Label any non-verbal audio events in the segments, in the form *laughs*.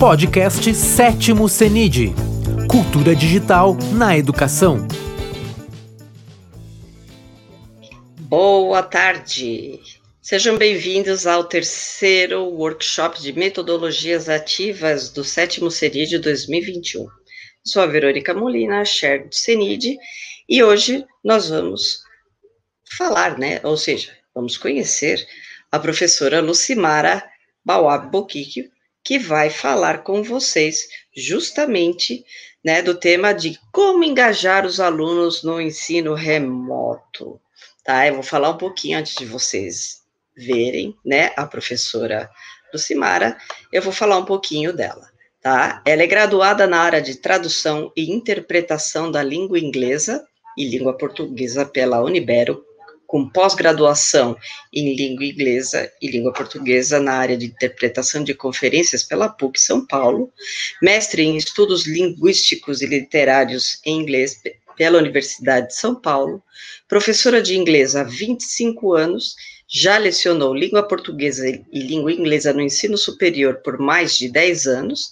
Podcast Sétimo CENID Cultura Digital na Educação. Boa tarde! Sejam bem-vindos ao terceiro workshop de metodologias ativas do sétimo CENID 2021. Sou a Verônica Molina, Chair do CENID, e hoje nós vamos falar, né? Ou seja, vamos conhecer a professora Lucimara Bauab Boquiquio, que vai falar com vocês justamente né, do tema de como engajar os alunos no ensino remoto. Tá? Eu vou falar um pouquinho antes de vocês verem, né, a professora Lucimara, eu vou falar um pouquinho dela, tá? Ela é graduada na área de tradução e interpretação da língua inglesa e língua portuguesa pela Unibero com pós-graduação em língua inglesa e língua portuguesa na área de interpretação de conferências pela PUC São Paulo, mestre em estudos linguísticos e literários em inglês pela Universidade de São Paulo, professora de inglês há 25 anos, já lecionou língua portuguesa e língua inglesa no ensino superior por mais de 10 anos,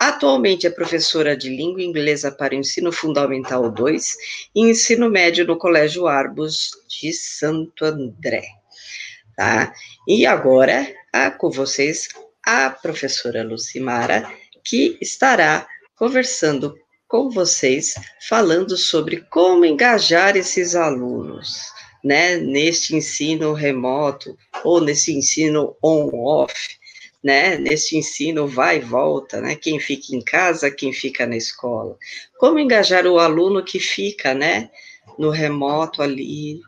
Atualmente é professora de língua inglesa para o ensino fundamental 2 e ensino médio no Colégio Arbus de Santo André. Tá? E agora, ah, com vocês, a professora Lucimara, que estará conversando com vocês, falando sobre como engajar esses alunos, né, neste ensino remoto ou nesse ensino on-off, né, ensino vai e volta, né, quem fica em casa, quem fica na escola. Como engajar o aluno que fica, né, no remoto ali,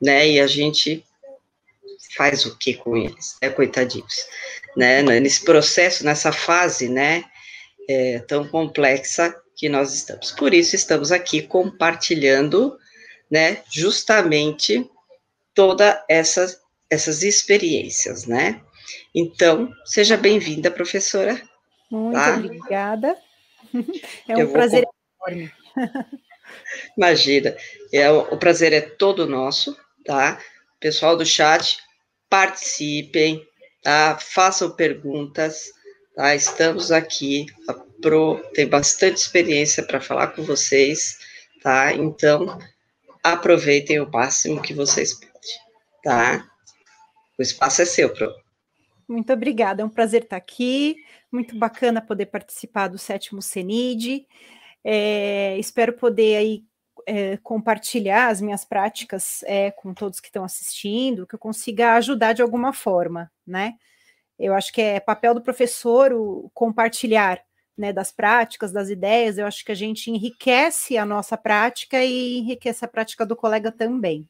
né, e a gente faz o que com eles, né, coitadinhos, né, nesse processo, nessa fase, né, é, tão complexa que nós estamos. Por isso, estamos aqui compartilhando, né, justamente toda essas, essas experiências, né, então, seja bem-vinda, professora. Muito tá? obrigada. *laughs* É um prazer vou... enorme. Imagina, é, o prazer é todo nosso, tá? Pessoal do chat, participem, tá? Façam perguntas, tá? Estamos aqui, a Pro tem bastante experiência para falar com vocês, tá? Então, aproveitem o máximo que vocês podem, tá? O espaço é seu, Pro. Muito obrigada, é um prazer estar aqui. Muito bacana poder participar do sétimo CENID. É, espero poder aí é, compartilhar as minhas práticas é, com todos que estão assistindo, que eu consiga ajudar de alguma forma, né? Eu acho que é papel do professor o compartilhar né, das práticas, das ideias. Eu acho que a gente enriquece a nossa prática e enriquece a prática do colega também.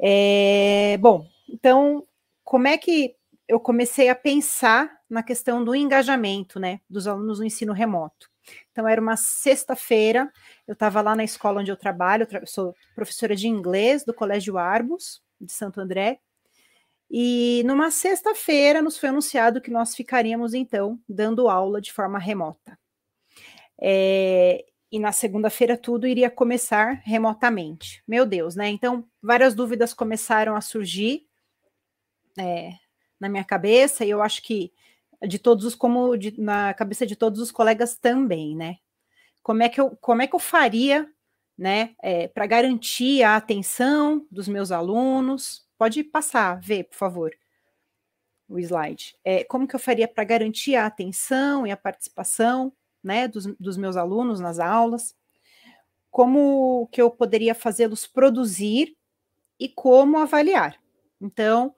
É, bom, então, como é que eu comecei a pensar na questão do engajamento, né, dos alunos no ensino remoto. Então, era uma sexta-feira, eu estava lá na escola onde eu trabalho, eu sou professora de inglês do Colégio Arbus, de Santo André, e numa sexta-feira nos foi anunciado que nós ficaríamos, então, dando aula de forma remota. É, e na segunda-feira tudo iria começar remotamente. Meu Deus, né? Então, várias dúvidas começaram a surgir. É, na minha cabeça, e eu acho que de todos os, como de, na cabeça de todos os colegas também, né? Como é que eu, como é que eu faria, né, é, para garantir a atenção dos meus alunos? Pode passar, ver, por favor, o slide. É, como que eu faria para garantir a atenção e a participação, né, dos, dos meus alunos nas aulas? Como que eu poderia fazê-los produzir e como avaliar? Então,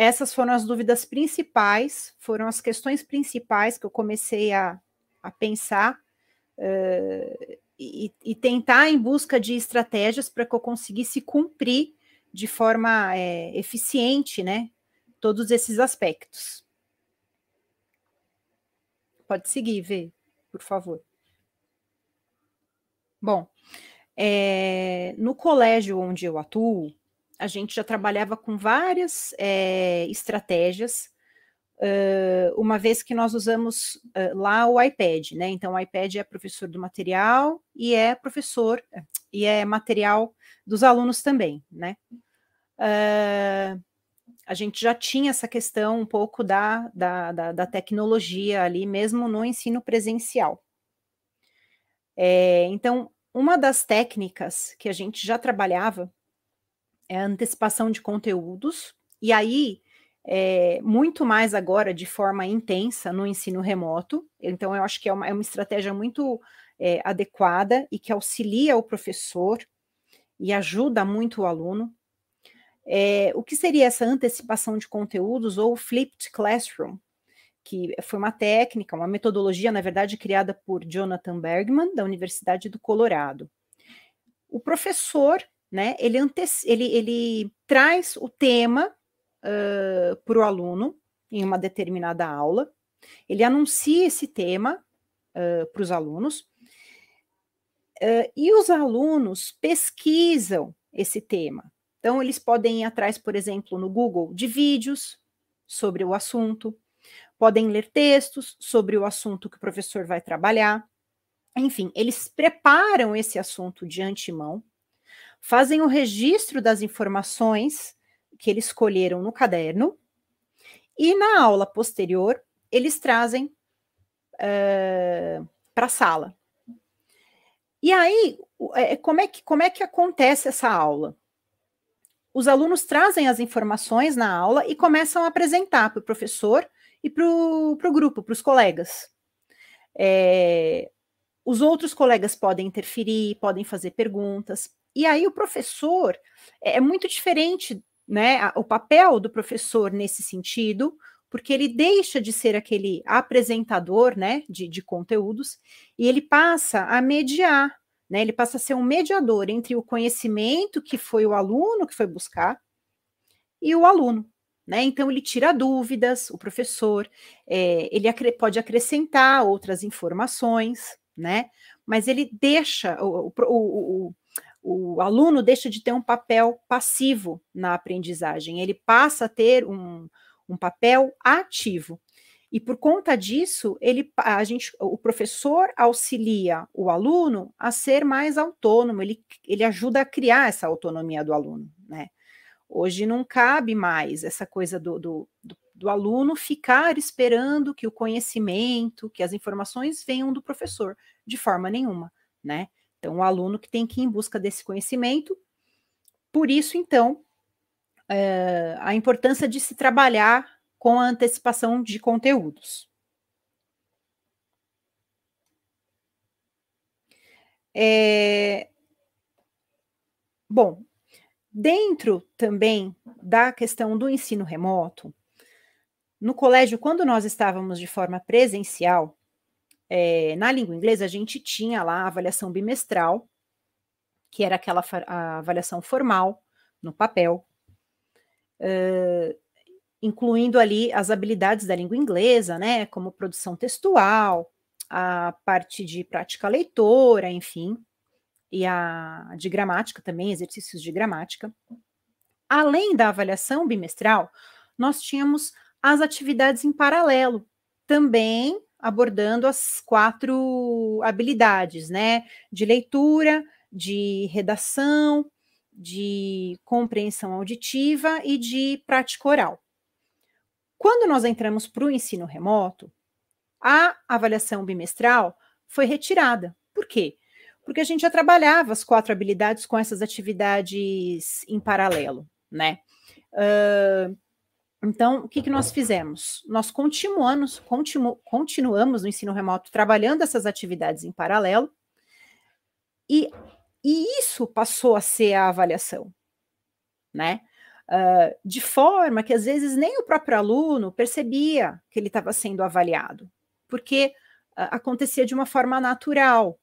essas foram as dúvidas principais, foram as questões principais que eu comecei a, a pensar uh, e, e, tentar em busca de estratégias para que eu conseguisse cumprir de forma é, eficiente, né, todos esses aspectos. Pode seguir, Vê, por favor. Bom, é, no colégio onde eu atuo, a gente já trabalhava com várias é, estratégias, uh, uma vez que nós usamos uh, lá o iPad, né? Então, o iPad é professor do material e é professor e é material dos alunos também, né? Uh, a gente já tinha essa questão um pouco da, da, da, da tecnologia ali, mesmo no ensino presencial. É, então, uma das técnicas que a gente já trabalhava é antecipação de conteúdos, e aí, é, muito mais agora de forma intensa no ensino remoto. Então, eu acho que é uma, é uma estratégia muito é, adequada e que auxilia o professor e ajuda muito o aluno. É, o que seria essa antecipação de conteúdos ou flipped classroom? que foi uma técnica, uma metodologia, na verdade, criada por Jonathan Bergman, da Universidade do Colorado. O professor, né, ele, ele, ele traz o tema uh, para o aluno em uma determinada aula, ele anuncia esse tema uh, para os alunos, uh, e os alunos pesquisam esse tema. Então, eles podem ir atrás, por exemplo, no Google, de vídeos sobre o assunto, podem ler textos sobre o assunto que o professor vai trabalhar. Enfim, eles preparam esse assunto de antemão, fazem o registro das informações que eles escolheram no caderno, e na aula posterior, eles trazem uh, para a sala. E aí, é, como é, que, como é que acontece essa aula? Os alunos trazem as informações na aula e começam a apresentar para o professor e para o grupo, para os colegas. É, os outros colegas podem interferir, podem fazer perguntas, e aí o professor é, é muito diferente, né? O papel do professor nesse sentido, porque ele deixa de ser aquele apresentador, né, de, de conteúdos, e ele passa a mediar, né? Ele passa a ser um mediador entre o conhecimento que foi o aluno que foi buscar e o aluno. Né? Então, ele tira dúvidas, o professor, é, ele acre pode acrescentar outras informações, né? mas ele deixa, o, o, o, o, aluno deixa de ter um papel passivo na aprendizagem, ele passa a ter um, um papel ativo. E por conta disso, ele, a gente, o professor auxilia o aluno a ser mais autônomo, ele, ele ajuda a criar essa autonomia do aluno, né? Hoje não cabe mais essa coisa do, do, do, do aluno ficar esperando que o conhecimento, que as informações venham do professor, de forma nenhuma, né? Então, o aluno que tem que ir em busca desse conhecimento. Por isso, então, é, a importância de se trabalhar com a antecipação de conteúdos. É, bom, Dentro também da questão do ensino remoto, no colégio, quando nós estávamos de forma presencial, é, na língua inglesa, a gente tinha lá a avaliação bimestral, que era aquela avaliação formal, no papel, uh, incluindo ali as habilidades da língua inglesa, né, como produção textual, a parte de prática leitora, enfim e a de gramática também, exercícios de gramática. Além da avaliação bimestral, nós tínhamos as atividades em paralelo, também abordando as quatro habilidades, né? De leitura, de redação, de compreensão auditiva e de prática oral. Quando nós entramos para o ensino remoto, a avaliação bimestral foi retirada. Por quê? porque a gente já trabalhava as quatro habilidades com essas atividades em paralelo, né? Uh, então, o que, que nós fizemos? Nós continuamos, continu, continuamos no ensino remoto trabalhando essas atividades em paralelo, e, e isso passou a ser a avaliação, né? Uh, de forma que às vezes nem o próprio aluno percebia que ele estava sendo avaliado, porque uh, acontecia de uma forma natural,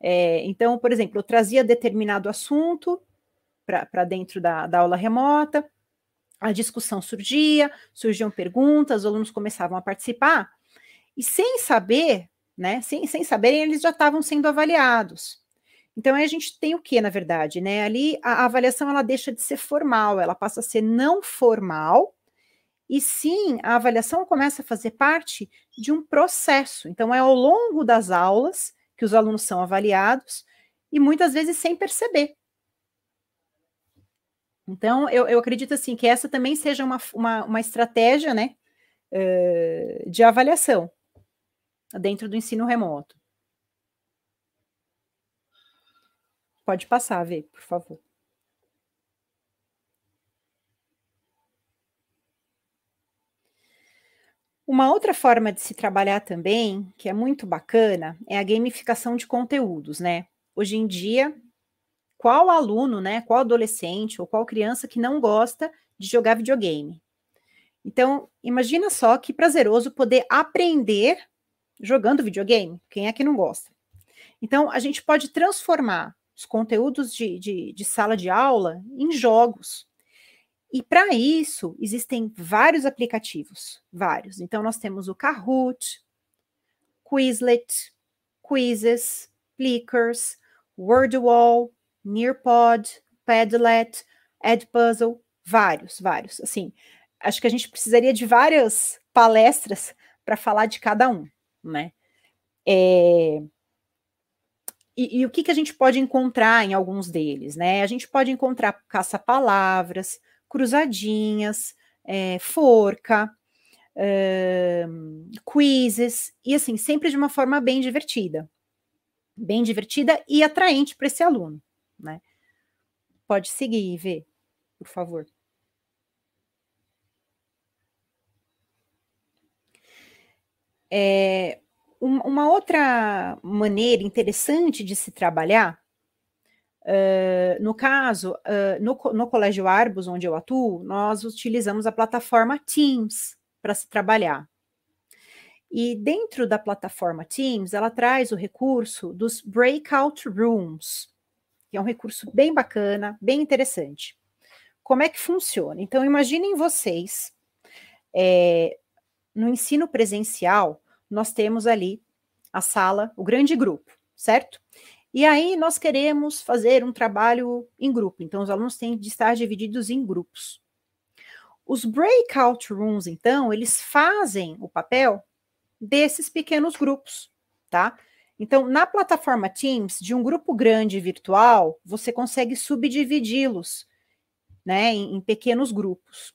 é, então, por exemplo, eu trazia determinado assunto para dentro da, da aula remota, a discussão surgia, surgiam perguntas, os alunos começavam a participar, e sem saber, né, sem, sem saberem, eles já estavam sendo avaliados. Então, a gente tem o que, na verdade, né? Ali a, a avaliação ela deixa de ser formal, ela passa a ser não formal, e sim, a avaliação começa a fazer parte de um processo. Então, é ao longo das aulas que os alunos são avaliados e muitas vezes sem perceber. Então, eu, eu acredito assim que essa também seja uma, uma, uma estratégia né, uh, de avaliação dentro do ensino remoto. Pode passar, Vê, por favor. Uma outra forma de se trabalhar também, que é muito bacana, é a gamificação de conteúdos, né? Hoje em dia, qual aluno, né, qual adolescente ou qual criança que não gosta de jogar videogame? Então, imagina só que prazeroso poder aprender jogando videogame. Quem é que não gosta? Então, a gente pode transformar os conteúdos de, de, de sala de aula em jogos. E para isso, existem vários aplicativos, vários. Então, nós temos o Kahoot, Quizlet, Quizzes, Plickers, Wordwall, Nearpod, Padlet, Edpuzzle, vários, vários. Assim, acho que a gente precisaria de várias palestras para falar de cada um, né? É, e, e, o que, que a gente pode encontrar em alguns deles, né? A gente pode encontrar caça-palavras, cruzadinhas, é, forca, é, quizzes, e assim, sempre de uma forma bem divertida. Bem divertida e atraente para esse aluno, né? Pode seguir e ver, por favor. É, uma outra maneira interessante de se trabalhar Uh, no caso, uh, no, no Colégio Arbus, onde eu atuo, nós utilizamos a plataforma Teams para se trabalhar. E dentro da plataforma Teams, ela traz o recurso dos breakout rooms, que é um recurso bem bacana, bem interessante. Como é que funciona? Então, imaginem vocês, é, no ensino presencial, nós temos ali a sala, o grande grupo, certo? E aí nós queremos fazer um trabalho em grupo, então os alunos têm de estar divididos em grupos. Os breakout rooms, então, eles fazem o papel desses pequenos grupos, tá? Então, na plataforma Teams, de um grupo grande virtual, você consegue subdividi-los, né, em, em, pequenos grupos.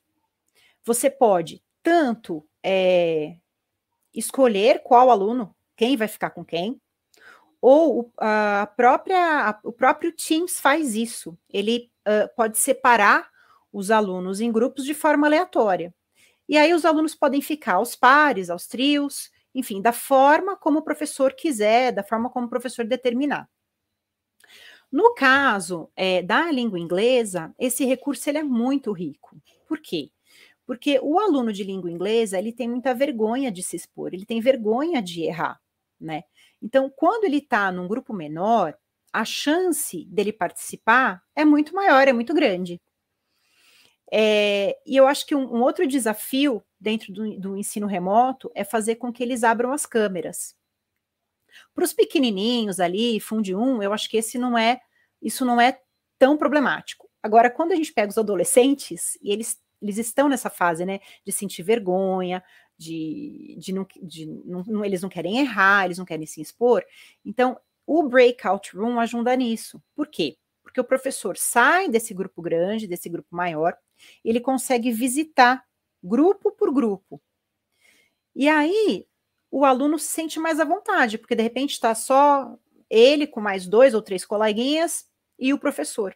Você pode tanto é, escolher qual aluno, quem vai ficar com quem, ou a própria, o próprio Teams faz isso. Ele uh, pode separar os alunos em grupos de forma aleatória. E aí os alunos podem ficar aos pares, aos trios, enfim, da forma como o professor quiser, da forma como o professor determinar. No caso é, da língua inglesa, esse recurso ele é muito rico. Por quê? Porque o aluno de língua inglesa ele tem muita vergonha de se expor, ele tem vergonha de errar, né? Então, quando ele está num grupo menor, a chance dele participar é muito maior, é muito grande. É, e eu acho que um, um outro desafio dentro do, do, ensino remoto é fazer com que eles abram as câmeras. Para os pequenininhos ali, Fundi 1, eu acho que esse não é, isso não é tão problemático. Agora, quando a gente pega os adolescentes e eles, eles estão nessa fase, né, de sentir vergonha, de, de, não, de não, eles não querem errar, eles não querem se expor. Então, o breakout room ajuda nisso. Por quê? Porque o professor sai desse grupo grande, desse grupo maior, ele consegue visitar grupo por grupo. E aí o aluno se sente mais à vontade, porque de repente está só ele com mais dois ou três coleguinhas e o professor.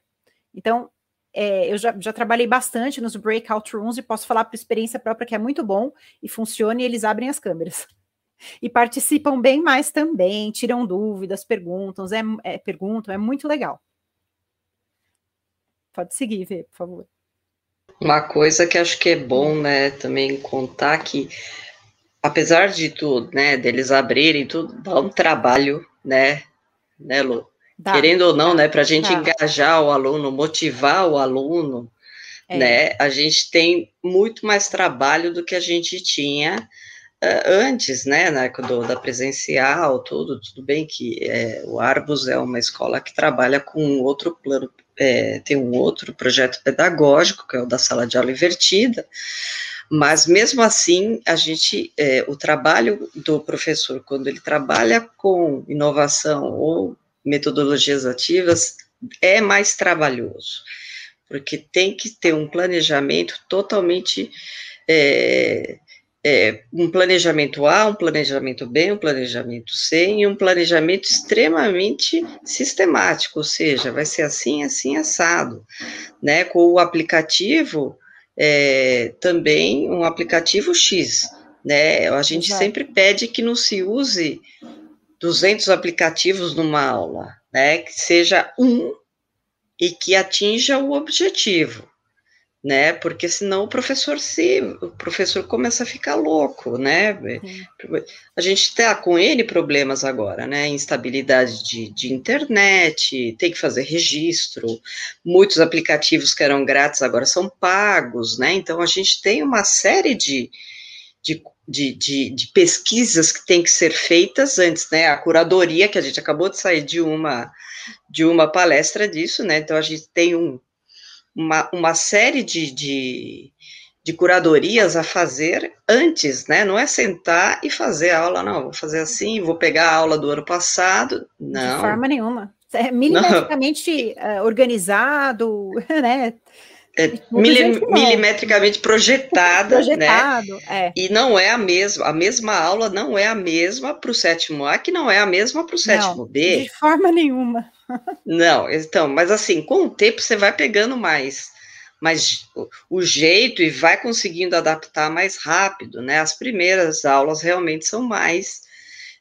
Então, é, eu já, já, trabalhei bastante nos breakout rooms e posso falar por experiência própria que é muito bom e funciona e eles abrem as câmeras. *laughs* E participam bem mais também, tiram dúvidas, perguntam, é, é, perguntam, é muito legal. Pode seguir, Vê, por favor. Uma coisa que acho que é bom, né, também contar que, apesar de tudo, né, deles abrirem tudo, dá um trabalho, né, né, Lu? Dá, Querendo ou não, dá, né, para a gente dá. engajar o aluno, motivar o aluno, é. né, a gente tem muito mais trabalho do que a gente tinha uh, antes, né, na época do, da presencial, tudo, tudo bem que é, o Arbus é uma escola que trabalha com outro plano, é, tem um outro projeto pedagógico, que é o da sala de aula invertida, mas mesmo assim, a gente, é, o trabalho do professor, quando ele trabalha com inovação ou metodologias ativas é mais trabalhoso, porque tem que ter um planejamento totalmente é, é, um planejamento A, um planejamento B, um planejamento C e um planejamento extremamente sistemático, ou seja, vai ser assim, assim, assado, né? Com o aplicativo é, também um aplicativo X, né? A gente Exato. sempre pede que não se use 200 aplicativos numa aula, né? Que seja um e que atinja o objetivo né? Porque senão o professor se o professor começa a ficar louco, né? A gente está com ele problemas agora, né? Instabilidade de, de internet, tem que fazer registro, muitos aplicativos que eram grátis agora são pagos, né? Então a gente tem uma série de, de de, de, de, pesquisas que tem que ser feitas antes, né? A curadoria, que a gente acabou de sair de uma de uma palestra disso, né? Então a gente tem um, uma, uma série de, de, de curadorias a fazer antes, né? Não é sentar e fazer a aula, não, vou fazer assim, vou pegar a aula do ano passado, não. De forma nenhuma. É milimetricamente uh, organizado, *laughs* né? É, milim, milimetricamente projetada, né? Projetado, né? É. E não é a mesma, a mesma aula não é a mesma para o sétimo A, que não é a mesma para o sétimo não, B. De forma nenhuma. *laughs* Não, então, mas assim, com o tempo você vai pegando mais, o, o jeito e vai conseguindo adaptar mais rápido, né? As primeiras aulas realmente são mais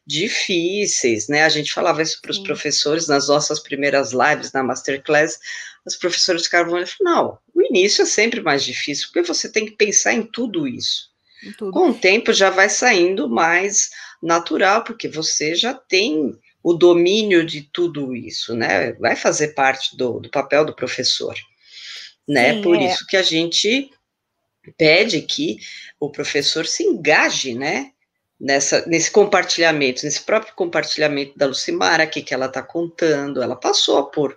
difíceis, né? A gente falava isso para os professores nas nossas primeiras lives na masterclass. Os professores ficavam falando, não, o início é sempre mais difícil, porque você tem que pensar em tudo isso. Em tudo. Com o tempo já vai saindo mais natural, porque você já tem o domínio de tudo isso, né? Vai fazer parte do, do papel do professor, né? Sim, Por é. isso que a gente pede que o professor se engaje, né? Nessa, nesse compartilhamento, nesse próprio compartilhamento da Lucimara aqui que ela está contando, ela passou por,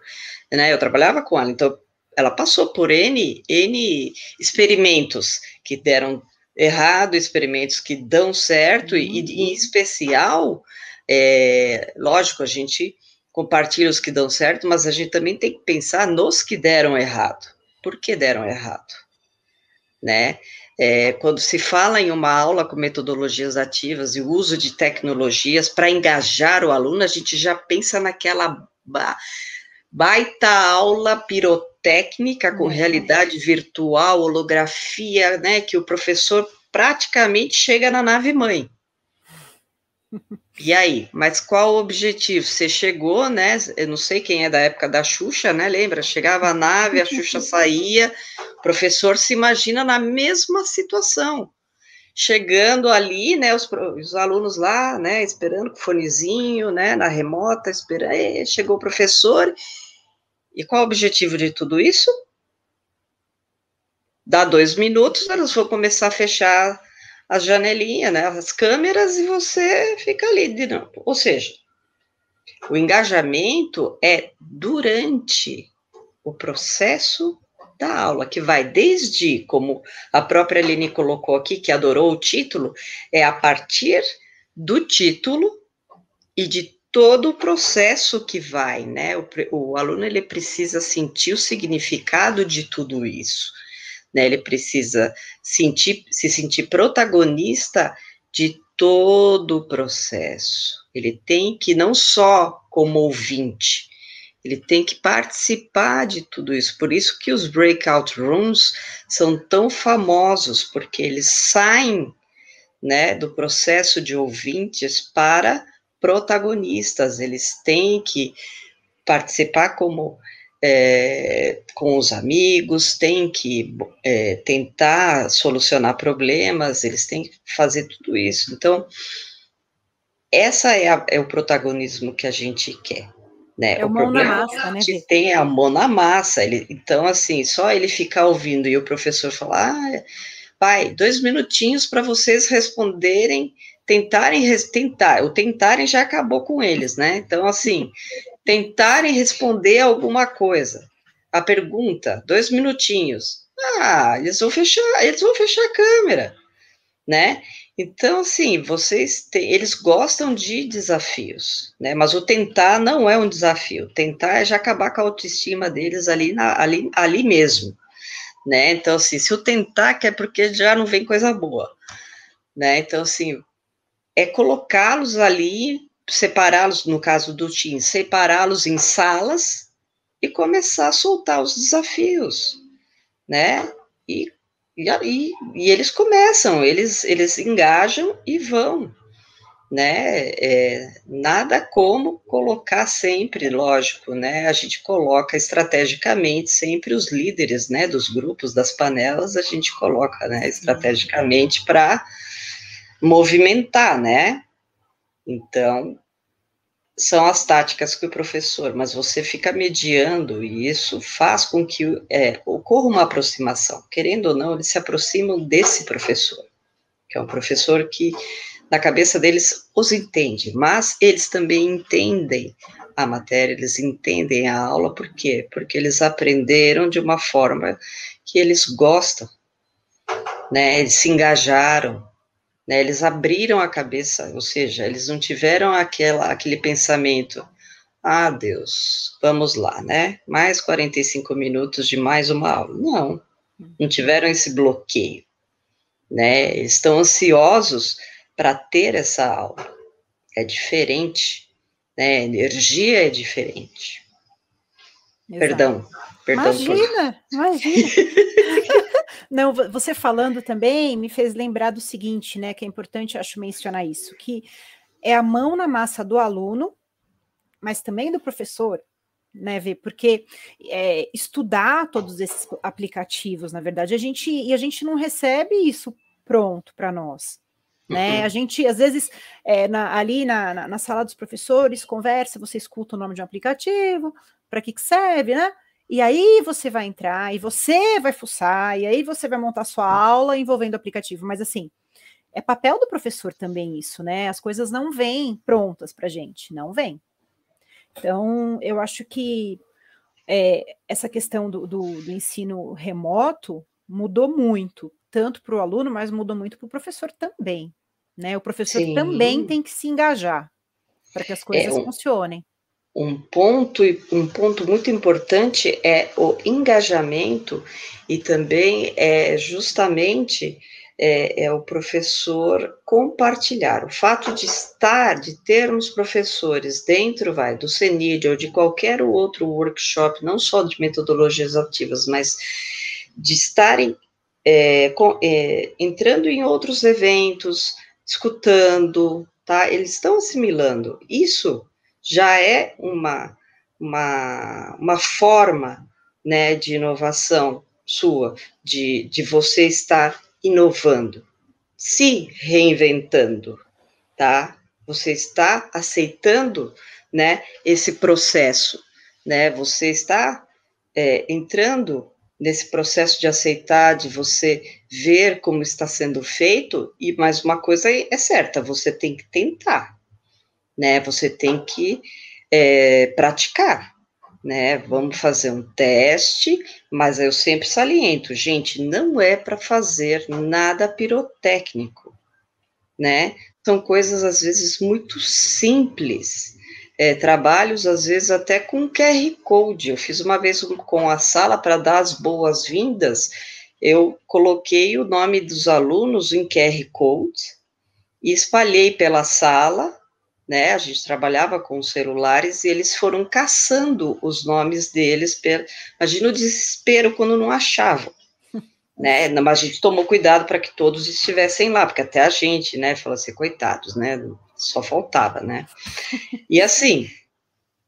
né? Eu trabalhava com ela, então ela passou por N, N experimentos que deram errado, experimentos que dão certo, uhum. e, em especial é, lógico, a gente compartilha os que dão certo, mas a gente também tem que pensar nos que deram errado. Por que deram errado? Né? É, quando se fala em uma aula com metodologias ativas e o uso de tecnologias para engajar o aluno, a gente já pensa naquela baita aula pirotécnica com uhum. realidade virtual, holografia, né, que o professor praticamente chega na nave mãe. E aí, mas qual o objetivo? Você chegou, né? Eu não sei quem é da época da Xuxa, né? Lembra? Chegava a nave, a Xuxa saía, o professor se imagina na mesma situação. Chegando ali, né? Os, os alunos lá, né? Esperando com o fonezinho, né? Na remota, esperando. Chegou o professor. E qual o objetivo de tudo isso? Dá dois minutos, elas vão começar a fechar as janelinhas, né, as câmeras, e você fica ali. De não. Ou seja, o engajamento é durante o processo da aula, que vai desde, como a própria Aline colocou aqui, que adorou o título, é a partir do título e de todo o processo que vai, né? O, o aluno ele precisa sentir o significado de tudo isso né? Ele precisa sentir, se sentir protagonista de todo o processo. Ele tem que não só como ouvinte, ele tem que participar de tudo isso. Por isso que os breakout rooms são tão famosos, porque eles saem, né, do processo de ouvintes para protagonistas. Eles têm que participar como é, com os amigos, tem que é, tentar solucionar problemas, eles têm que fazer tudo isso. Então, essa é, a, é o protagonismo que a gente quer. Né? É o, o mão na massa, né? Tem a mão na massa. Ele, então, assim, só ele ficar ouvindo e o professor falar, ah, pai, dois minutinhos para vocês responderem, tentarem, tentar, o tentarem já acabou com eles, né? Então, assim, tentarem responder alguma coisa. A pergunta, dois minutinhos. Ah, eles vão fechar, eles vão fechar a câmera, né? Então, assim, vocês têm, eles gostam de desafios, né? Mas o tentar não é um desafio. Tentar é já acabar com a autoestima deles ali, na, ali, ali mesmo, né? Então, assim, se o tentar que é porque já não vem coisa boa, né? Então, assim, é colocá-los ali, separá-los, no caso do TIM, separá-los em salas e começar a soltar os desafios, né? E e, e, e eles começam, eles, eles engajam e vão, né? É, nada como colocar sempre, lógico, né? A gente coloca estrategicamente sempre os líderes, né? Dos grupos, das panelas, a gente coloca, né? Estrategicamente para movimentar, né? Então, são as táticas que o professor, mas você fica mediando e isso faz com que é, ocorra uma aproximação. Querendo ou não, eles se aproximam desse professor, que é um professor que, na cabeça deles, os entende, mas eles também entendem a matéria, eles entendem a aula, por quê? Porque eles aprenderam de uma forma que eles gostam, né? Eles se engajaram, né, eles abriram a cabeça, ou seja, eles não tiveram aquela, aquele pensamento, ah, Deus, vamos lá, né? Mais 45 minutos de mais uma aula. Não, não tiveram esse bloqueio, né? Eles estão ansiosos para ter essa aula. É diferente, né? A energia é diferente. Exato. Perdão, perdão. Imagina, por... imagina. *laughs* *laughs* Não, você falando também me fez lembrar do seguinte, né? Que é importante, acho, mencionar isso, que é a mão na massa do aluno, mas também do professor, né, ver, porque é, estudar todos esses aplicativos, na verdade, a gente e a gente não recebe isso pronto para nós. Né? Uhum. A gente, às vezes, é, na, ali na, na, na, sala dos professores, conversa, você escuta o nome de um aplicativo, para que, que serve, né? E aí você vai entrar e você vai fuçar, e aí você vai montar sua aula envolvendo o aplicativo. Mas assim, é papel do professor também isso, né? As coisas não vêm prontas para gente, não vêm. Então, eu acho que é, essa questão do, do, do, ensino remoto mudou muito, tanto para o aluno, mas mudou muito para o professor também. Né? O professor Sim. também tem que se engajar para que as coisas é, funcionem um ponto um ponto muito importante é o engajamento e também é justamente é, é, o professor compartilhar. O fato de estar de termos professores dentro vai do CENID ou de qualquer outro workshop não só de metodologias ativas mas de estarem é, com, é, entrando em outros eventos escutando tá? Eles estão assimilando. Isso já é uma, uma, uma forma né, de inovação sua, de, de você estar inovando, se reinventando, tá? Você está aceitando, né, esse processo, né? Você está é, entrando nesse processo de aceitar, de você ver como está sendo feito, e mais uma coisa é certa, você tem que tentar, né? Você tem que é, praticar, né? Vamos fazer um teste, mas eu sempre saliento, gente, não é para fazer nada pirotécnico, né? São coisas às vezes muito simples. É, trabalhos, às vezes, até com QR Code. Eu fiz uma vez com a sala para dar as boas-vindas, eu coloquei o nome dos alunos em QR Code e espalhei pela sala né? A gente trabalhava com celulares e eles foram caçando os nomes deles. Per... Imagina o desespero quando não achavam. *laughs* Né? Mas a gente tomou cuidado para que todos estivessem lá, porque até a gente, né, falou assim, coitados, né, só faltava, né? *laughs* E assim,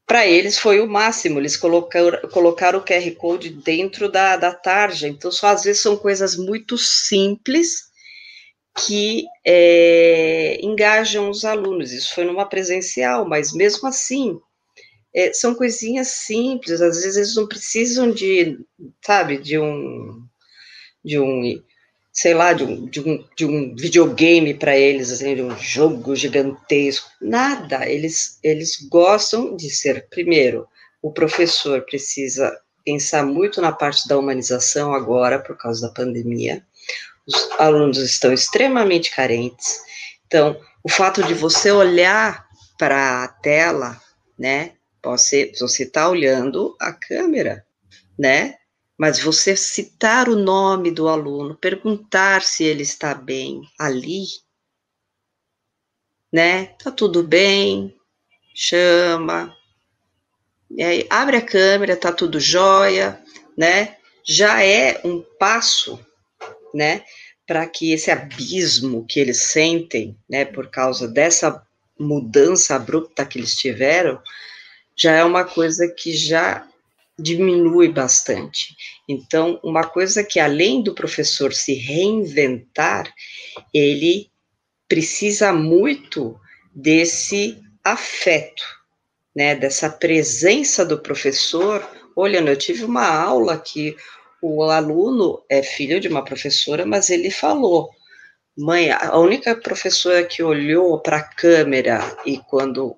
para eles foi o máximo, eles colocaram, colocaram o QR Code dentro da, da tarja, então só às vezes são coisas muito simples, que é, engajam os alunos. Isso foi numa presencial, mas mesmo assim, é, são coisinhas simples, às vezes eles não precisam de, sabe, de um, de um, sei lá, de um, de um, de um videogame para eles, assim, de um jogo gigantesco, nada, eles, eles gostam de ser, primeiro, o professor precisa pensar muito na parte da humanização agora, por causa da pandemia, os alunos estão extremamente carentes. Então, o fato de você olhar para a tela, né? Você está olhando a câmera, né? Mas você citar o nome do aluno, perguntar se ele está bem ali, né? Tá tudo bem? Chama. Aí, abre a câmera, tá tudo jóia, né? Já é um passo, né? Para que esse abismo que eles sentem, né? Por causa dessa mudança abrupta que eles tiveram, já é uma coisa que já diminui bastante. Então, uma coisa que além do professor se reinventar, ele precisa muito desse afeto, né, dessa presença do professor. Olha, eu tive uma aula que o aluno é filho de uma professora, mas ele falou: "Mãe, a única professora que olhou para a câmera e quando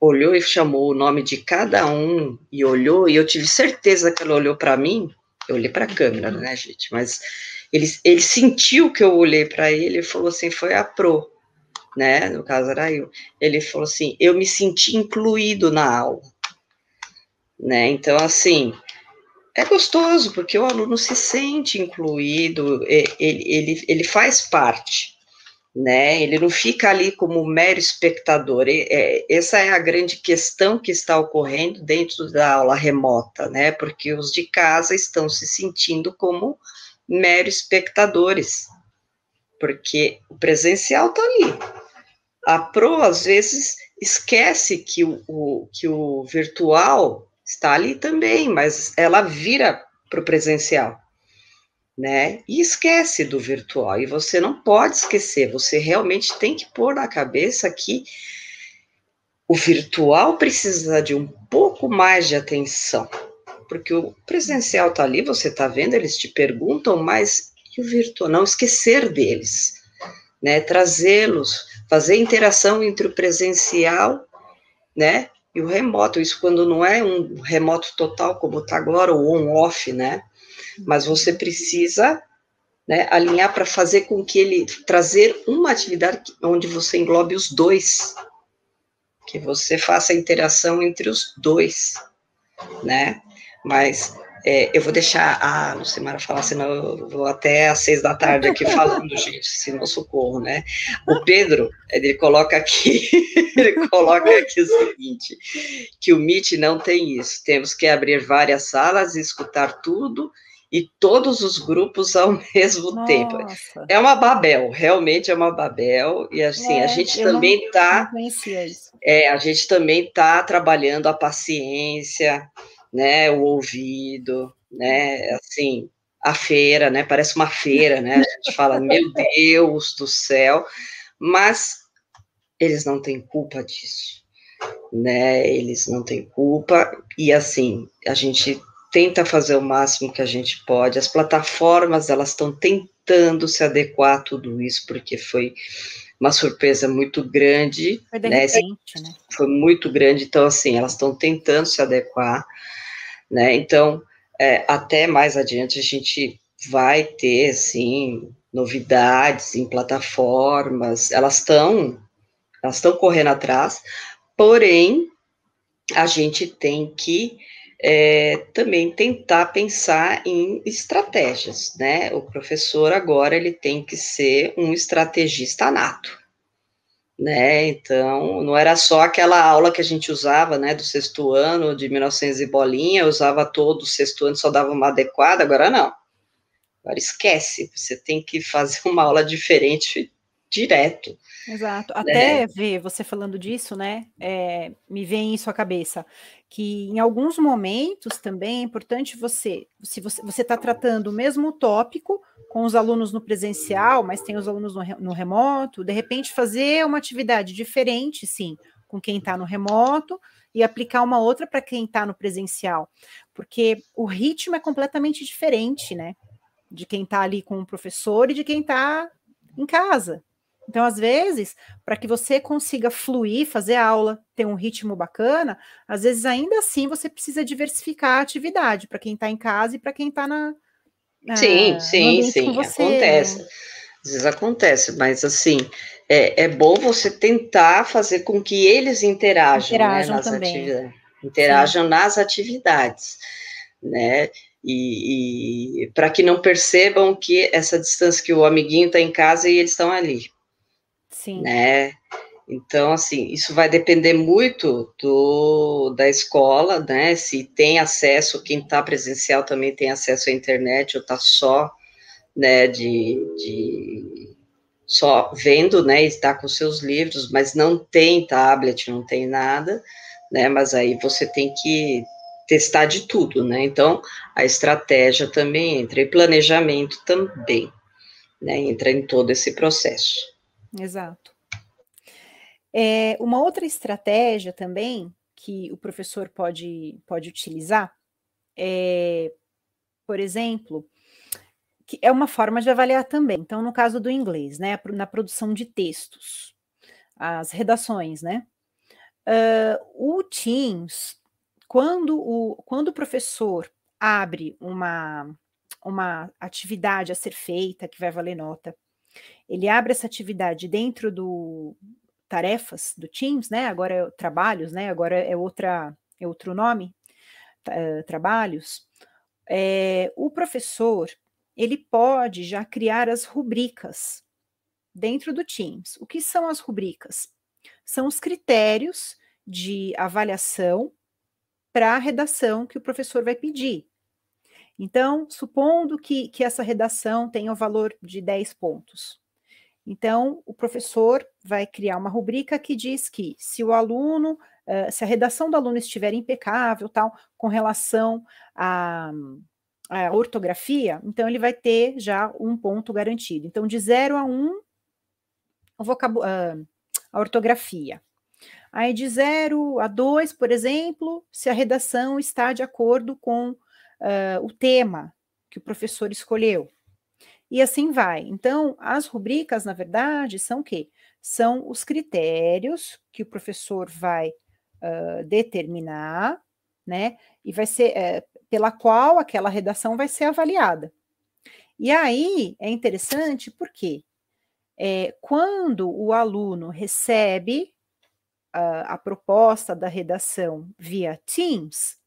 olhou e chamou o nome de cada um e olhou, e eu tive certeza que ela olhou para mim, eu olhei para a câmera, né, gente? Mas ele, ele sentiu que eu olhei para ele e falou assim: foi a Pro né? No caso era eu. Ele falou assim: eu me senti incluído na aula, né? Então, assim, é gostoso, porque o aluno se sente incluído, ele, ele, ele faz parte, né? Ele não fica ali como mero espectador. E, é, essa é a grande questão que está ocorrendo dentro da aula remota, né? Porque os de casa estão se sentindo como mero espectadores, porque o presencial está ali, a Pro, às vezes, esquece que o, o, que o virtual está ali também, mas ela vira para o presencial, né? E esquece do virtual. E você não pode esquecer, você realmente tem que pôr na cabeça que o virtual precisa de um pouco mais de atenção, porque o presencial está ali, você está vendo, eles te perguntam, mas e o virtual? Não esquecer deles, né? Trazê-los fazer interação entre o presencial, né, e o remoto. Isso quando não é um remoto total, como está agora, ou on-off, né, mas você precisa né, alinhar para fazer com que ele trazer uma atividade onde você englobe os dois, que você faça a interação entre os dois, né? Mas é, eu vou deixar a Lucimara falar, senão eu vou até às seis da tarde aqui falando, *laughs* gente, se não socorro, né? O Pedro, ele coloca aqui, *laughs* ele coloca aqui o seguinte, que o Meet não tem isso, temos que abrir várias salas e escutar tudo e todos os grupos ao *laughs* mesmo Nossa. tempo. É uma Babel, realmente é uma Babel, e assim, é, a gente também está. É, a gente também está trabalhando a paciência, né, o ouvido, né, assim, a feira, né, parece uma feira, né, a gente fala, meu Deus do céu, mas eles não têm culpa disso, né, eles não têm culpa, e assim, a gente tenta fazer o máximo que a gente pode, as plataformas, elas estão tentando se adequar a tudo isso, porque foi uma surpresa muito grande, foi né, repente, né? Foi muito grande, então, assim, elas estão tentando se adequar, né? Então, é, até mais adiante a gente vai ter, assim, novidades em plataformas, elas estão, elas estão correndo atrás, porém, a gente tem que é, também tentar pensar em estratégias, né? O professor agora, ele tem que ser um estrategista nato, né? Então, não era só aquela aula que a gente usava, né, do sexto ano, de 1900 e bolinha, usava todo o sexto ano, só dava uma adequada, agora não. Agora esquece, você tem que fazer uma aula diferente direto. Exato. Né? Até ver você falando disso, né? É, me vem isso à cabeça. Que em alguns momentos também é importante você, se você está tratando o mesmo tópico, com os alunos no presencial, mas tem os alunos no, no remoto, de repente fazer uma atividade diferente, sim, com quem está no remoto e aplicar uma outra para quem está no presencial, porque o ritmo é completamente diferente, né? De quem está ali com o professor e de quem está em casa. Então, às vezes, para que você consiga fluir, fazer aula, ter um ritmo bacana, às vezes ainda assim você precisa diversificar a atividade para quem está em casa e para quem está na, Sim, sim, sim, você, acontece. Né? Às vezes acontece, mas assim, é, é bom você tentar fazer com que eles interajam, né, interajam né, nas também. atividades. Interajam sim. nas atividades, né? E, e para que não percebam que essa distância que o amiguinho está em casa e eles estão ali. Sim. Né? Então, assim, isso vai depender muito do, da escola, né? Se tem acesso, quem está presencial também tem acesso à internet, ou está só, né, de, de só vendo, né, está com seus livros, mas não tem tablet, não tem nada, né? Mas aí você tem que testar de tudo, né? Então, a estratégia também entra, e planejamento também, né? Entra em todo esse processo. Exato. É, uma outra estratégia também que o professor pode, pode utilizar é, por exemplo, que é uma forma de avaliar também. Então, no caso do inglês, né, na produção de textos, as redações, né? Uh, o Teams, quando o, quando o professor abre uma, uma atividade a ser feita, que vai valer nota, ele abre essa atividade dentro do, tarefas do Teams, né? Agora é trabalhos, né? Agora é outra é outro nome, uh, trabalhos. É, o professor ele pode já criar as rubricas dentro do Teams. O que são as rubricas? São os critérios de avaliação para a redação que o professor vai pedir. Então, supondo que, que essa redação tenha o valor de 10 pontos, então, o professor vai criar uma rubrica que diz que se o aluno, uh, se a redação do aluno estiver impecável, tal, com relação à, ortografia, então ele vai ter já um ponto garantido. Então, de 0 a 1, um. Uh, a ortografia. Aí, de 0 a 2, por exemplo, se a redação está de acordo com uh, o tema que o professor escolheu e assim vai. Então, as rubricas, na verdade, são o quê? São os critérios que o professor vai uh, determinar, né? E vai ser é, pela qual aquela redação vai ser avaliada. E aí é interessante porque é, quando o aluno recebe a, a proposta da redação via Teams,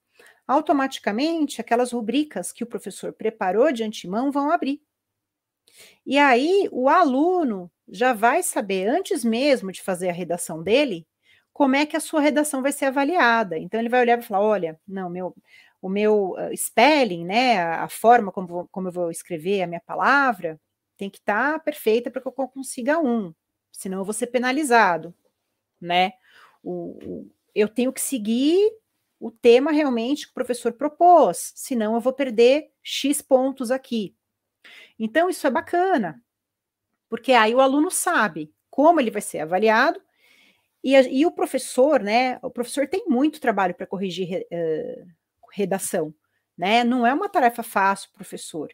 automaticamente aquelas rubricas que o professor preparou de antemão vão abrir. E aí o aluno já vai saber, antes mesmo de fazer a redação dele, como é que a sua redação vai ser avaliada. Então ele vai olhar e falar: olha, não, meu, o meu uh, spelling, né, a forma como, como eu vou escrever a minha palavra, tem que estar tá perfeita para que eu consiga um, senão eu vou ser penalizado, né? O, o, eu tenho que seguir o tema realmente que o professor propôs, senão eu vou perder X pontos aqui. Então, isso é bacana, porque aí o aluno sabe como ele vai ser avaliado, e, e o professor, né? O professor tem muito trabalho para corrigir uh, redação, né? Não é uma tarefa fácil, professor.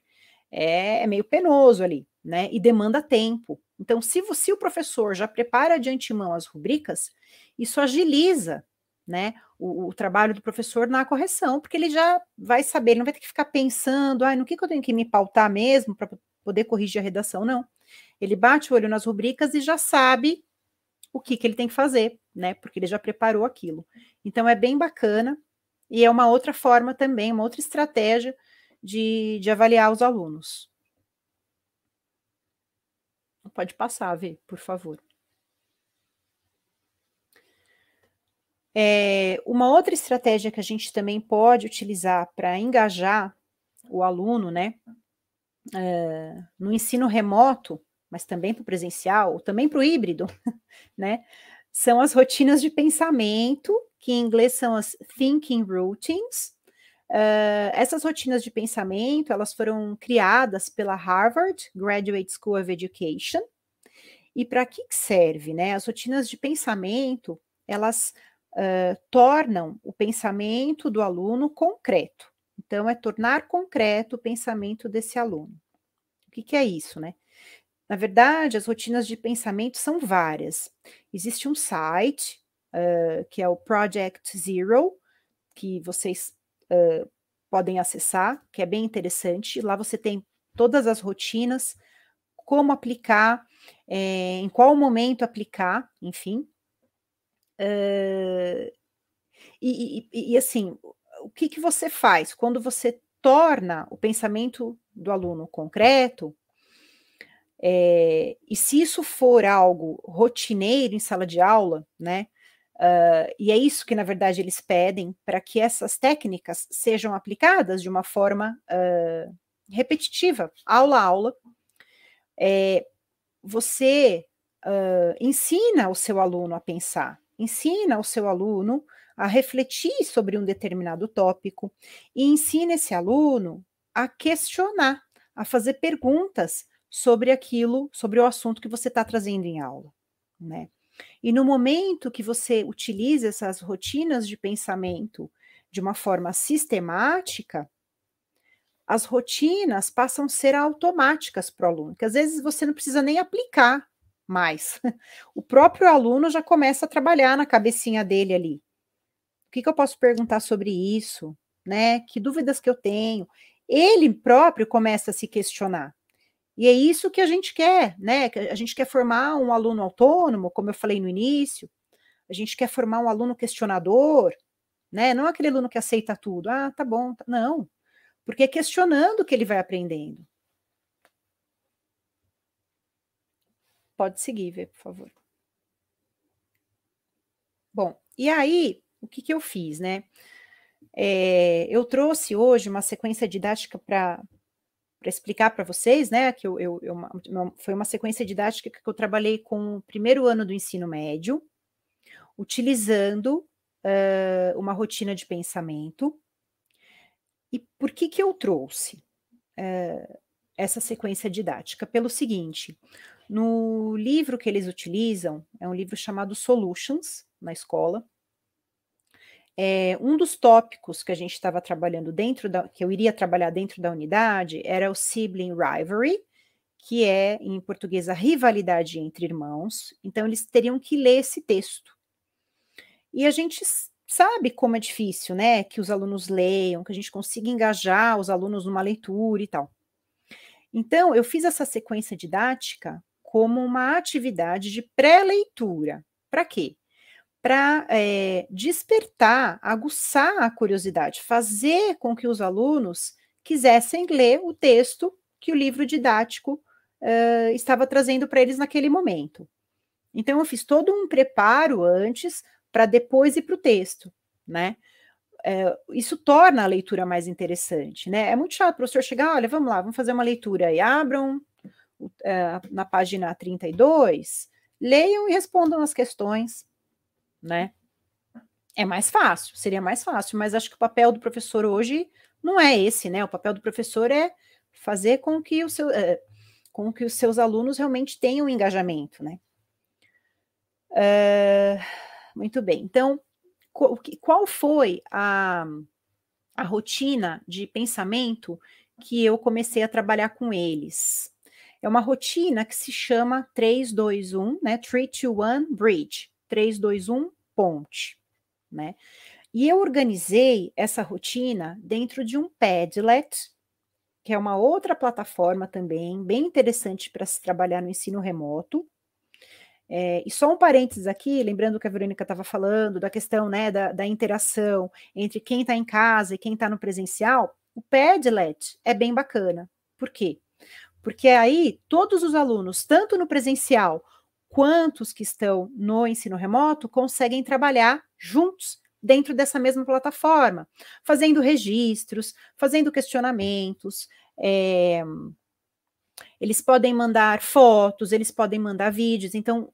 É, é, meio penoso ali, né? E demanda tempo. Então, se, se o professor já prepara de antemão as rubricas, isso agiliza né, o, o, trabalho do professor na correção, porque ele já vai saber, ele não vai ter que ficar pensando, ah, no que, que eu tenho que me pautar mesmo para poder corrigir a redação, não. Ele bate o olho nas rubricas e já sabe o que, que ele tem que fazer, né, porque ele já preparou aquilo. Então, é bem bacana e é uma outra forma também, uma outra estratégia de, de avaliar os alunos. Pode passar, Vê, por favor. É, uma outra estratégia que a gente também pode utilizar para engajar o aluno, né, é, no ensino remoto, mas também para o presencial, também para o híbrido, *laughs* né, são as rotinas de pensamento, que em inglês são as thinking routines. Uh, essas rotinas de pensamento, elas foram criadas pela Harvard Graduate School of Education. E para que serve, né? As rotinas de pensamento, elas uh, tornam o pensamento do aluno concreto. Então, é tornar concreto o pensamento desse aluno. O que, que é isso, né? Na verdade, as rotinas de pensamento são várias. Existe um site, uh, que é o Project Zero, que vocês uh, podem acessar, que é bem interessante. Lá você tem todas as rotinas, como aplicar, é, em qual momento aplicar, enfim. Uh, e, e, e, assim, o que, que você faz quando você torna o pensamento do aluno concreto? É, e se isso for algo rotineiro em sala de aula, né? Uh, e é isso que, na verdade, eles pedem para que essas técnicas sejam aplicadas de uma forma uh, repetitiva, aula a aula. É, você uh, ensina o seu aluno a pensar, ensina o seu aluno a refletir sobre um determinado tópico e ensina esse aluno a questionar, a fazer perguntas sobre aquilo, sobre o assunto que você está trazendo em aula, né? E no momento que você utiliza essas rotinas de pensamento de uma forma sistemática, as rotinas passam a ser automáticas para o aluno, que às vezes você não precisa nem aplicar mais. O próprio aluno já começa a trabalhar na cabecinha dele ali. O que, que eu posso perguntar sobre isso? Né? Que dúvidas que eu tenho? Ele próprio começa a se questionar. E é isso que a gente quer, né? A gente quer formar um aluno autônomo, como eu falei no início. A gente quer formar um aluno questionador, né? Não aquele aluno que aceita tudo. Ah, tá bom. Tá... Não. Porque é questionando que ele vai aprendendo. Pode seguir, Vê, por favor. Bom, e aí, o que, que eu fiz, né? É, eu trouxe hoje uma sequência didática para explicar para vocês, né, que eu, eu, eu uma, foi uma sequência didática que eu trabalhei com o primeiro ano do ensino médio, utilizando uh, uma rotina de pensamento. E por que que eu trouxe uh, essa sequência didática? Pelo seguinte, no livro que eles utilizam, é um livro chamado Solutions, na escola, é, um dos tópicos que a gente estava trabalhando dentro da, que eu iria trabalhar dentro da unidade era o sibling rivalry, que é em português a rivalidade entre irmãos. Então eles teriam que ler esse texto. E a gente sabe como é difícil, né, que os alunos leiam, que a gente consiga engajar os alunos numa leitura e tal. Então eu fiz essa sequência didática como uma atividade de pré-leitura. Para quê? para é, despertar, aguçar a curiosidade, fazer com que os alunos quisessem ler o texto que o livro didático uh, estava trazendo para eles naquele momento. Então, eu fiz todo um preparo antes para depois ir para o texto, né? É, isso torna a leitura mais interessante, né? É muito chato o professor chegar, olha, vamos lá, vamos fazer uma leitura aí, abram na página 32, leiam e respondam as questões, né? É mais fácil, seria mais fácil, mas acho que o papel do professor hoje não é esse, né? O papel do professor é fazer com que, o seu, é, com que os seus alunos realmente tenham engajamento, né? Uh, muito bem, então, qual, qual foi a, a rotina de pensamento que eu comecei a trabalhar com eles? É uma rotina que se chama 321, né? 321 Bridge. 3, 2, 1, ponte, né? E eu organizei essa rotina dentro de um Padlet, que é uma outra plataforma também, bem interessante para se trabalhar no ensino remoto. É, e só um parênteses aqui, lembrando que a Verônica estava falando da questão né, da, da interação entre quem está em casa e quem está no presencial, o Padlet é bem bacana. Por quê? Porque aí todos os alunos, tanto no presencial quantos que estão no ensino remoto conseguem trabalhar juntos dentro dessa mesma plataforma, fazendo registros, fazendo questionamentos. É, eles podem mandar fotos, eles podem mandar vídeos. Então,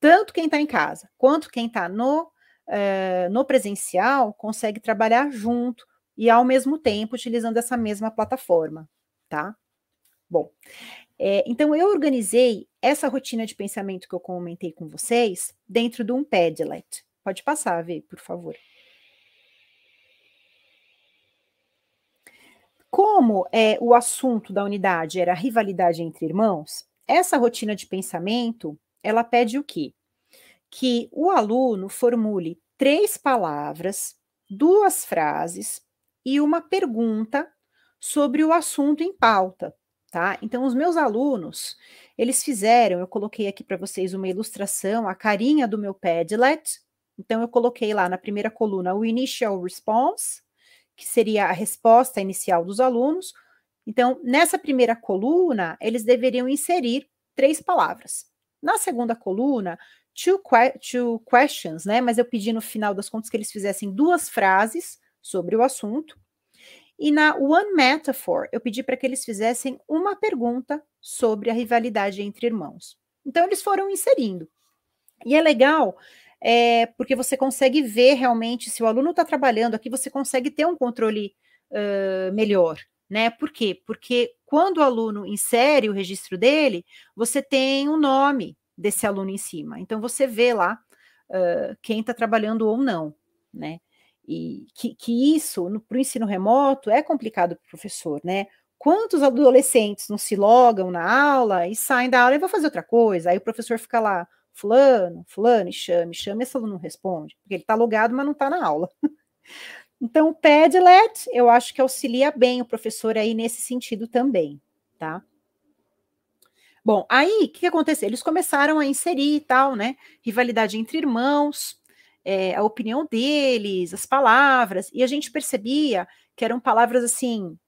tanto quem está em casa quanto quem está no, é, no presencial consegue trabalhar junto e ao mesmo tempo utilizando essa mesma plataforma, tá? Bom, é, então eu organizei essa rotina de pensamento que eu comentei com vocês dentro de um Padlet. Pode passar, Vê, por favor. Como é, o assunto da unidade era a rivalidade entre irmãos, essa rotina de pensamento, ela pede o quê? Que o aluno formule três palavras, duas frases e uma pergunta sobre o assunto em pauta. Tá? Então, os meus alunos, eles fizeram, eu coloquei aqui para vocês uma ilustração, a carinha do meu Padlet. Então, eu coloquei lá na primeira coluna o initial response, que seria a resposta inicial dos alunos. Então, nessa primeira coluna, eles deveriam inserir três palavras. Na segunda coluna, two, que two questions, né? Mas eu pedi no final das contas que eles fizessem duas frases sobre o assunto. E na One Metaphor, eu pedi para que eles fizessem uma pergunta sobre a rivalidade entre irmãos. Então, eles foram inserindo. E é legal, é, porque você consegue ver realmente se o aluno está trabalhando aqui, você consegue ter um controle uh, melhor. Né? Por quê? Porque quando o aluno insere o registro dele, você tem o nome desse aluno em cima. Então, você vê lá uh, quem está trabalhando ou não. Né? E que, que isso, para o ensino remoto, é complicado para o professor, né? Quantos adolescentes não se logam na aula e saem da aula e vão fazer outra coisa? Aí o professor fica lá, fulano, fulano, e chama, e chama, e esse aluno não responde, porque ele está logado, mas não está na aula. *laughs* Então, o Padlet, eu acho que auxilia bem o professor aí nesse sentido também, tá? Bom, aí, o que aconteceu? Eles começaram a inserir e tal, né? Rivalidade entre irmãos, é, a opinião deles, as palavras, e a gente percebia que eram palavras assim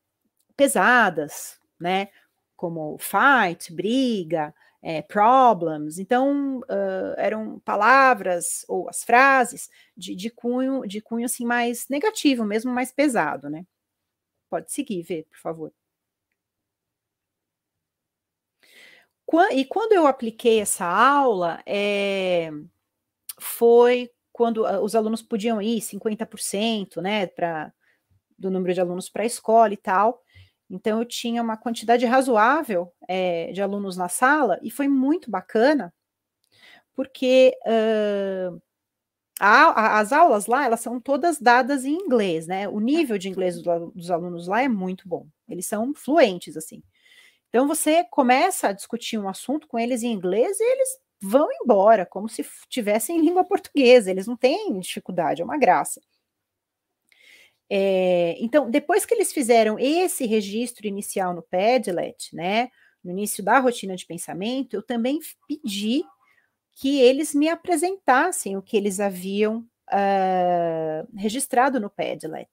pesadas, né? Como fight, briga, é, problems. Então uh, eram palavras ou as frases de, de, cunho, de cunho assim mais negativo, mesmo mais pesado, né? Pode seguir, ver, por favor. E quando eu apliquei essa aula, é, foi quando ah, os alunos podiam ir 50%, né, para do número de alunos para a escola e tal. Então eu tinha uma quantidade razoável é, de alunos na sala e foi muito bacana, porque uh, a, a, as aulas lá elas são todas dadas em inglês, né? O nível de inglês do, dos alunos lá é muito bom. Eles são fluentes assim. Então você começa a discutir um assunto com eles em inglês e eles vão embora, como se tivessem língua portuguesa, eles não têm dificuldade, é uma graça. É, então, depois que eles fizeram esse registro inicial no Padlet, né, no início da rotina de pensamento, eu também pedi que eles me apresentassem o que eles haviam uh, registrado no Padlet.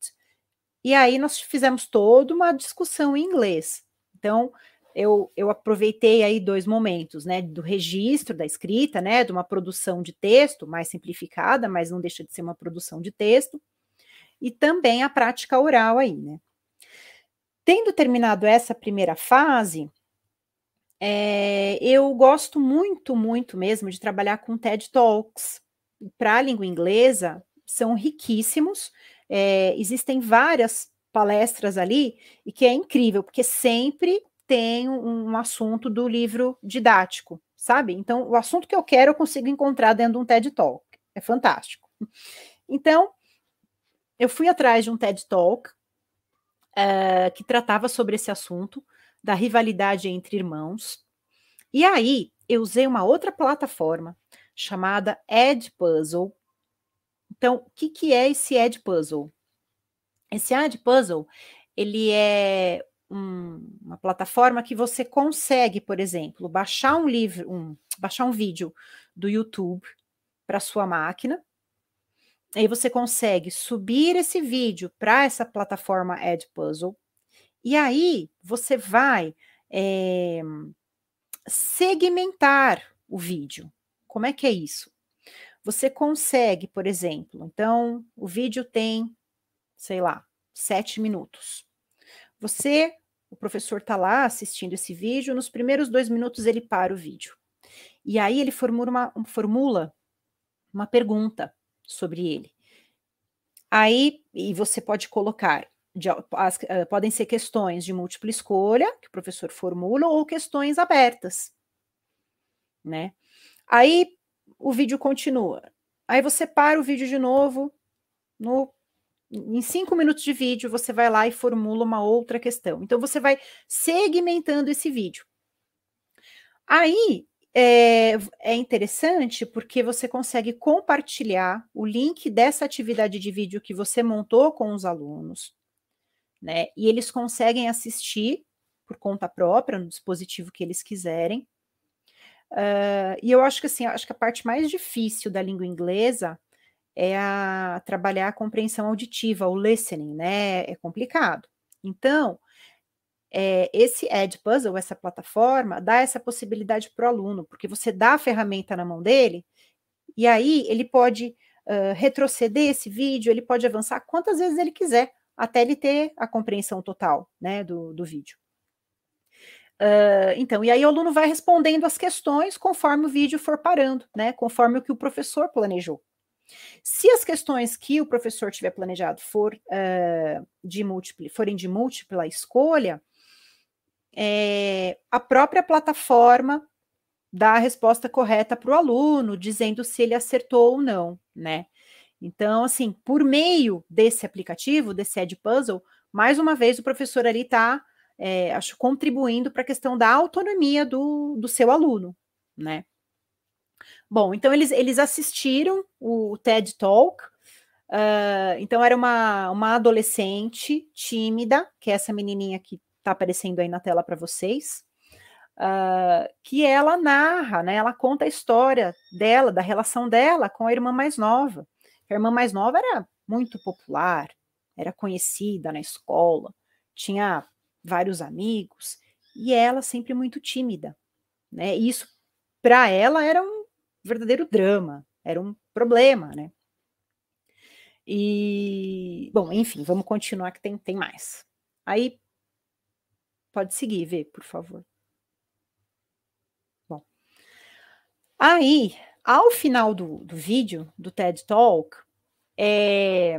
E aí nós fizemos toda uma discussão em inglês. Então, eu, eu aproveitei aí dois momentos, né, do registro da escrita, né, de uma produção de texto mais simplificada, mas não deixa de ser uma produção de texto, e também a prática oral aí, né. Tendo terminado essa primeira fase, é, eu gosto muito, muito mesmo de trabalhar com TED Talks. Para a língua inglesa, são riquíssimos, é, existem várias palestras ali, e que é incrível, porque sempre tem um, assunto do livro didático, sabe? Então, o assunto que eu quero eu consigo encontrar dentro de um TED Talk. É fantástico. Então, eu fui atrás de um TED Talk uh, que tratava sobre esse assunto da rivalidade entre irmãos. E aí, eu usei uma outra plataforma chamada Ed Puzzle. Então, o que, que é esse Ed Puzzle? Esse Ed Puzzle, ele é um, uma plataforma que você consegue, por exemplo, baixar um livro, um, baixar um vídeo do YouTube para sua máquina. Aí você consegue subir esse vídeo para essa plataforma Edpuzzle. E aí você vai é, segmentar o vídeo. Como é que é isso? Você consegue, por exemplo, então o vídeo tem, sei lá, sete minutos. Você o professor está lá assistindo esse vídeo, nos primeiros dois minutos ele para o vídeo. E aí ele formula uma, formula uma pergunta sobre ele. Aí, e você pode colocar, de, as, uh, podem ser questões de múltipla escolha, que o professor formula, ou questões abertas, né? Aí o vídeo continua. Aí você para o vídeo de novo no em cinco minutos de vídeo, você vai lá e formula uma outra questão. Então, você vai segmentando esse vídeo. Aí é, é, interessante porque você consegue compartilhar o link dessa atividade de vídeo que você montou com os alunos, né? E eles conseguem assistir por conta própria, no dispositivo que eles quiserem. Uh, e eu acho que assim, acho que a parte mais difícil da língua inglesa é a trabalhar a compreensão auditiva, o listening, né? É complicado. Então, é, esse Ed Puzzle, essa plataforma, dá essa possibilidade para o aluno, porque você dá a ferramenta na mão dele, e aí ele pode uh, retroceder esse vídeo, ele pode avançar quantas vezes ele quiser, até ele ter a compreensão total né, do, do vídeo. Uh, então, e aí o aluno vai respondendo as questões conforme o vídeo for parando, né? Conforme o que o professor planejou. Se as questões que o professor tiver planejado for, uh, de múltipla, forem de múltipla escolha, é, a própria plataforma dá a resposta correta para o aluno, dizendo se ele acertou ou não, né? Então, assim, por meio desse aplicativo, desse Edpuzzle, mais uma vez o professor ali está, é, acho, contribuindo para a questão da autonomia do, do seu aluno, né? Bom, então eles, eles assistiram o TED Talk, uh, então era uma, uma adolescente tímida, que é essa menininha que está aparecendo aí na tela para vocês, uh, que ela narra, né? Ela conta a história dela, da relação dela com a irmã mais nova. A irmã mais nova era muito popular, era conhecida na escola, tinha vários amigos, e ela sempre muito tímida, né? E isso para ela era um verdadeiro drama, era um problema, né? E, bom, enfim, vamos continuar que tem, tem mais. Aí Pode seguir, Vê, por favor. Bom. Aí, ao final do, do vídeo, do TED Talk, é,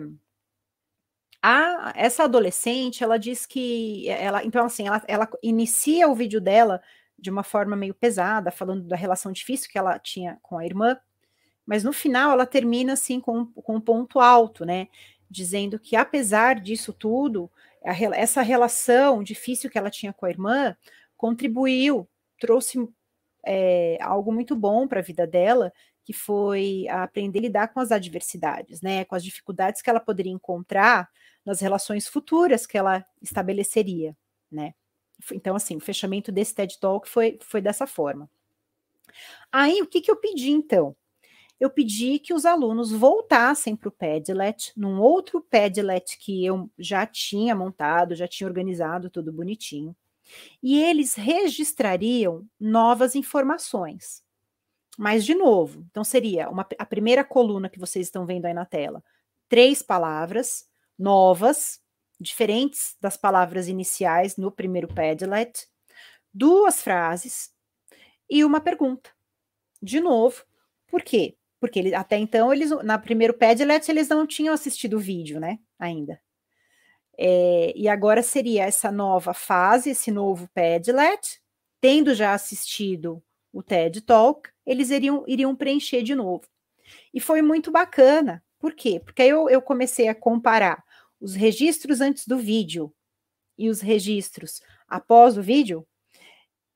a, essa adolescente, ela diz que ela, então assim, ela, ela inicia o vídeo dela de uma forma meio pesada, falando da relação difícil que ela tinha com a irmã, mas no final ela termina assim com, com um ponto alto, né? Dizendo que apesar disso tudo, a, essa relação difícil que ela tinha com a irmã contribuiu, trouxe é, algo muito bom para a vida dela, que foi aprender a lidar com as adversidades, né, com as dificuldades que ela poderia encontrar nas relações futuras que ela estabeleceria, né. Então, assim, o fechamento desse TED Talk foi, foi dessa forma. Aí, o que, que eu pedi, então? eu pedi que os alunos voltassem para o Padlet, num outro Padlet que eu já tinha montado, já tinha organizado tudo bonitinho, e eles registrariam novas informações. Mas, de novo, então seria uma, a primeira coluna que vocês estão vendo aí na tela: três palavras novas, diferentes das palavras iniciais no primeiro Padlet, duas frases e uma pergunta. De novo, por quê? Porque ele, até então, eles, na primeiro Padlet, eles não tinham assistido o vídeo, né? Ainda. É, e agora seria essa nova fase, esse novo Padlet, tendo já assistido o TED Talk, eles iriam, iriam preencher de novo. E foi muito bacana. Por quê? Porque aí eu, eu comecei a comparar os registros antes do vídeo e os registros após o vídeo.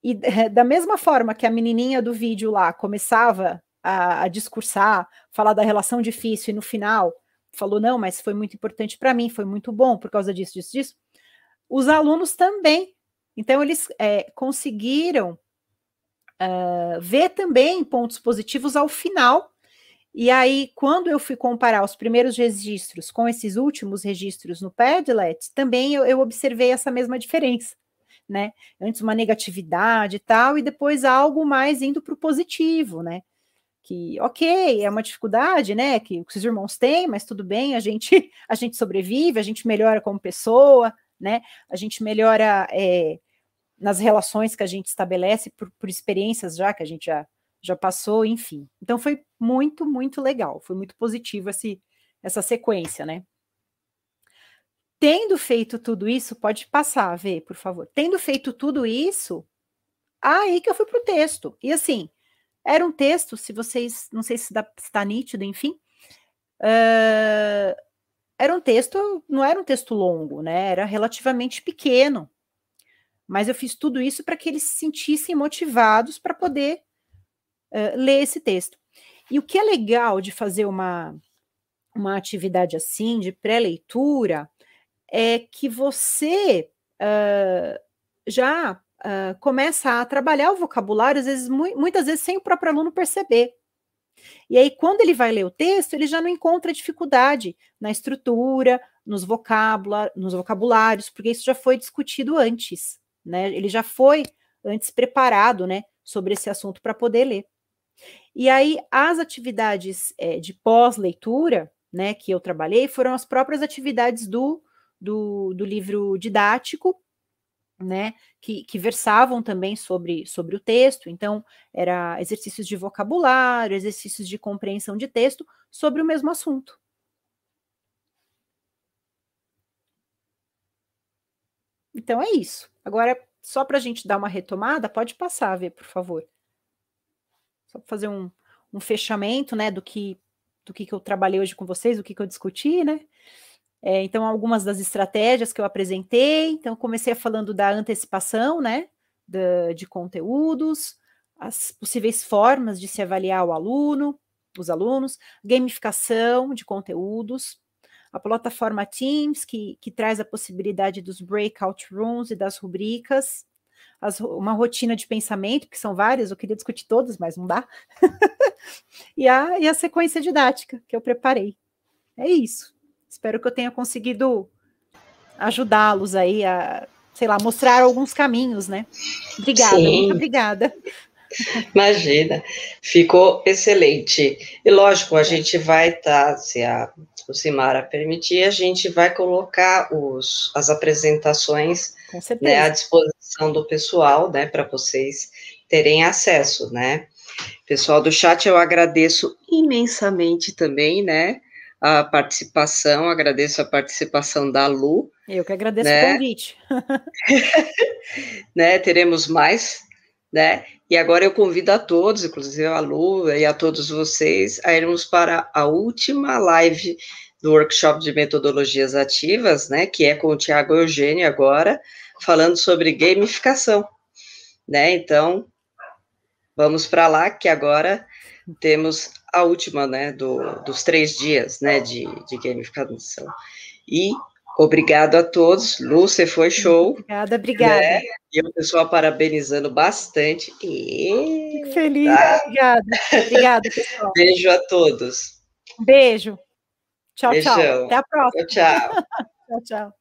E *laughs* da mesma forma que a menininha do vídeo lá começava a, a discursar, falar da relação difícil e no final falou, não, mas foi muito importante para mim, foi muito bom por causa disso, disso, disso. Os alunos também. Então, eles é, conseguiram uh, ver também pontos positivos ao final. E aí, quando eu fui comparar os primeiros registros com esses últimos registros no Padlet, também eu, eu observei essa mesma diferença. Né? Antes uma negatividade e tal, e depois algo mais indo para o positivo, né? que, ok, é uma dificuldade, né, que os irmãos têm, mas tudo bem, a gente, *laughs* a gente sobrevive, a gente melhora como pessoa, né, a gente melhora é, nas relações que a gente estabelece por, por experiências já que a gente já, já passou, enfim. Então foi muito, muito legal, foi muito positivo esse, essa sequência, né. Tendo feito tudo isso, pode passar, ver, por favor. Tendo feito tudo isso, aí que eu fui para o texto. E assim, era um texto, se vocês, não sei se está nítido, enfim. Uh, era um texto, não era um texto longo, né? Era relativamente pequeno. Mas eu fiz tudo isso para que eles se sentissem motivados para poder ler esse texto. E o que é legal de fazer uma, uma atividade assim, de pré-leitura, é que você uh, já uh, começa a trabalhar o vocabulário, às vezes, mu muitas vezes sem o próprio aluno perceber. E aí, quando ele vai ler o texto, ele já não encontra dificuldade na estrutura, nos, vocabula nos vocabulários, porque isso já foi discutido antes, né? Ele já foi antes preparado, né, sobre esse assunto para poder ler. E aí, as atividades é, de pós-leitura, né, que eu trabalhei, foram as próprias atividades do, do, do livro didático, né, que, que, versavam também sobre, sobre o texto, então, era exercícios de vocabulário, exercícios de compreensão de texto sobre o mesmo assunto. Então é isso. Agora, só para a gente dar uma retomada, pode passar, ver, por favor. Só fazer um, um fechamento, né, do que do que, que eu trabalhei hoje com vocês, do que, que eu discuti, né? É, então, algumas das estratégias que eu apresentei. Então, comecei falando da antecipação, né? De, de conteúdos, as possíveis formas de se avaliar o aluno, os alunos, gamificação de conteúdos, a plataforma Teams, que, que traz a possibilidade dos breakout rooms e das rubricas, as, uma rotina de pensamento, que são várias, eu queria discutir todas, mas não dá, *laughs* e, a, e a sequência didática que eu preparei. É isso. Espero que eu tenha conseguido ajudá-los aí a, sei lá, mostrar alguns caminhos, né? Obrigada, Sim. muito obrigada. Imagina, ficou excelente. E lógico, a gente vai estar, tá, se a o Simara permitir, a gente vai colocar os, as apresentações né, à disposição do pessoal, né, para vocês terem acesso, né. Pessoal do chat, eu agradeço imensamente também, né, a participação, agradeço a participação da Lu. Eu que agradeço né? o convite. *laughs* né, teremos mais, né, e agora eu convido a todos, inclusive a Lu e a todos vocês, a irmos para a última live do workshop de metodologias ativas, né, que é com o Tiago Eugênio agora, falando sobre gamificação, né? Então, vamos para lá, que agora temos a última, né, do, dos três dias, né, de, de gamificação. E Obrigado a todos. Lu, você foi show. Obrigada, obrigada. Né? E o pessoal parabenizando bastante. E... Fico feliz, tá? obrigada. Obrigada, pessoal. Beijo a todos. Beijo. Tchau, Beijão. tchau. Até a próxima. Tchau, tchau. *laughs* tchau,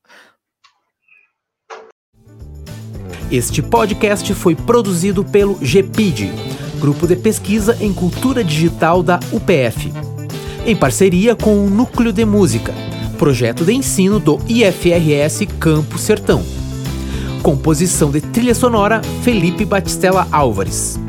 Este podcast foi produzido pelo GPID, Grupo de Pesquisa em Cultura Digital da UPF, em parceria com o Núcleo de Música projeto de ensino do IFRS Campo Sertão. Composição de trilha sonora Felipe Batistella Álvares.